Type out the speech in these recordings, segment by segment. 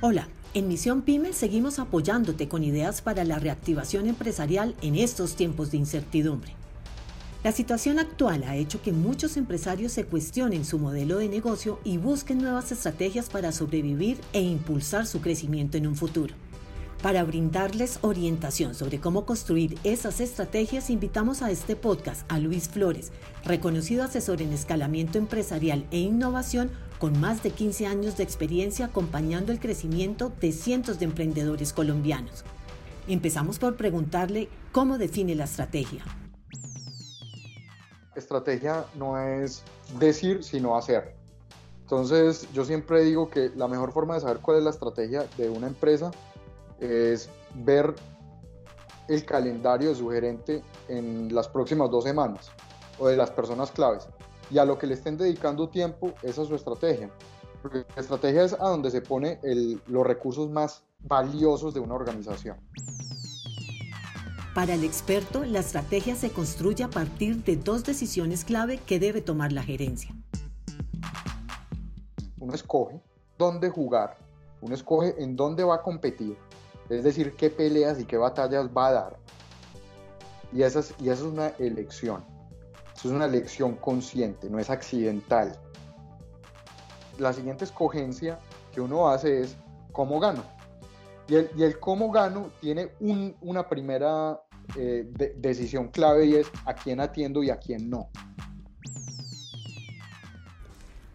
Hola, en Misión Pyme seguimos apoyándote con ideas para la reactivación empresarial en estos tiempos de incertidumbre. La situación actual ha hecho que muchos empresarios se cuestionen su modelo de negocio y busquen nuevas estrategias para sobrevivir e impulsar su crecimiento en un futuro. Para brindarles orientación sobre cómo construir esas estrategias, invitamos a este podcast a Luis Flores, reconocido asesor en escalamiento empresarial e innovación con más de 15 años de experiencia acompañando el crecimiento de cientos de emprendedores colombianos. Empezamos por preguntarle cómo define la estrategia. Estrategia no es decir, sino hacer. Entonces, yo siempre digo que la mejor forma de saber cuál es la estrategia de una empresa es ver el calendario de su gerente en las próximas dos semanas o de las personas claves y a lo que le estén dedicando tiempo, esa es su estrategia. Porque la estrategia es a donde se pone los recursos más valiosos de una organización. Para el experto, la estrategia se construye a partir de dos decisiones clave que debe tomar la gerencia. Uno escoge dónde jugar, uno escoge en dónde va a competir, es decir, qué peleas y qué batallas va a dar. Y esa es, y esa es una elección. Eso es una elección consciente, no es accidental. La siguiente escogencia que uno hace es cómo gano. Y el, cómo gano tiene una primera eh, decisión clave y es a quién atiendo y a quién no.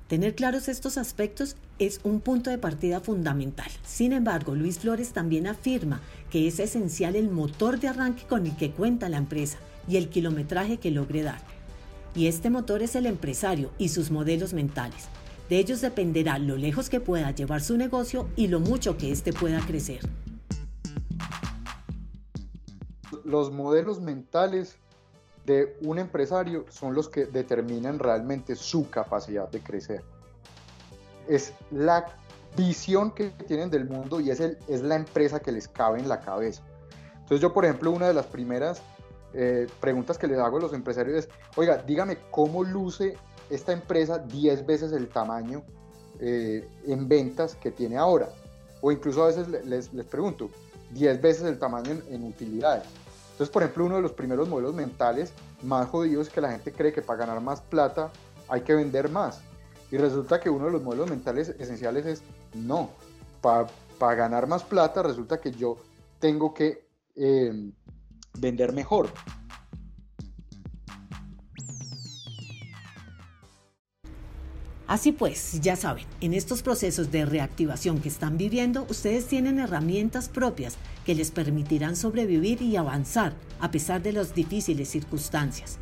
Tener claros estos aspectos es un punto de partida fundamental. Sin embargo, Luis Flores también afirma que es esencial el motor de arranque con el que cuenta la empresa y el kilometraje que logre dar y este motor es el empresario y sus modelos mentales. De ellos dependerá lo lejos que pueda llevar su negocio y lo mucho que éste pueda crecer. Los modelos mentales de un empresario son los que determinan realmente su capacidad de crecer. Es la visión que tienen del mundo y es, es la empresa que les cabe en la cabeza. Entonces yo, por ejemplo, una de las primeras eh, preguntas que les hago a los empresarios es, oiga, dígame cómo luce esta empresa 10 veces el tamaño eh, en ventas que tiene ahora. O incluso a veces les, les pregunto, 10 veces el tamaño en, utilidades. Entonces, por ejemplo, uno de los primeros modelos mentales más jodidos es que la gente cree que para ganar más plata hay que vender más. Y resulta que uno de los modelos mentales esenciales es, no, para ganar más plata resulta que yo tengo que eh, vender mejor. Así pues, ya saben, en estos procesos de reactivación que están viviendo, ustedes tienen herramientas propias que les permitirán sobrevivir y avanzar a pesar de las difíciles circunstancias.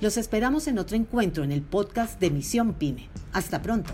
Los esperamos en otro encuentro en el podcast de Misión Pyme. Hasta pronto.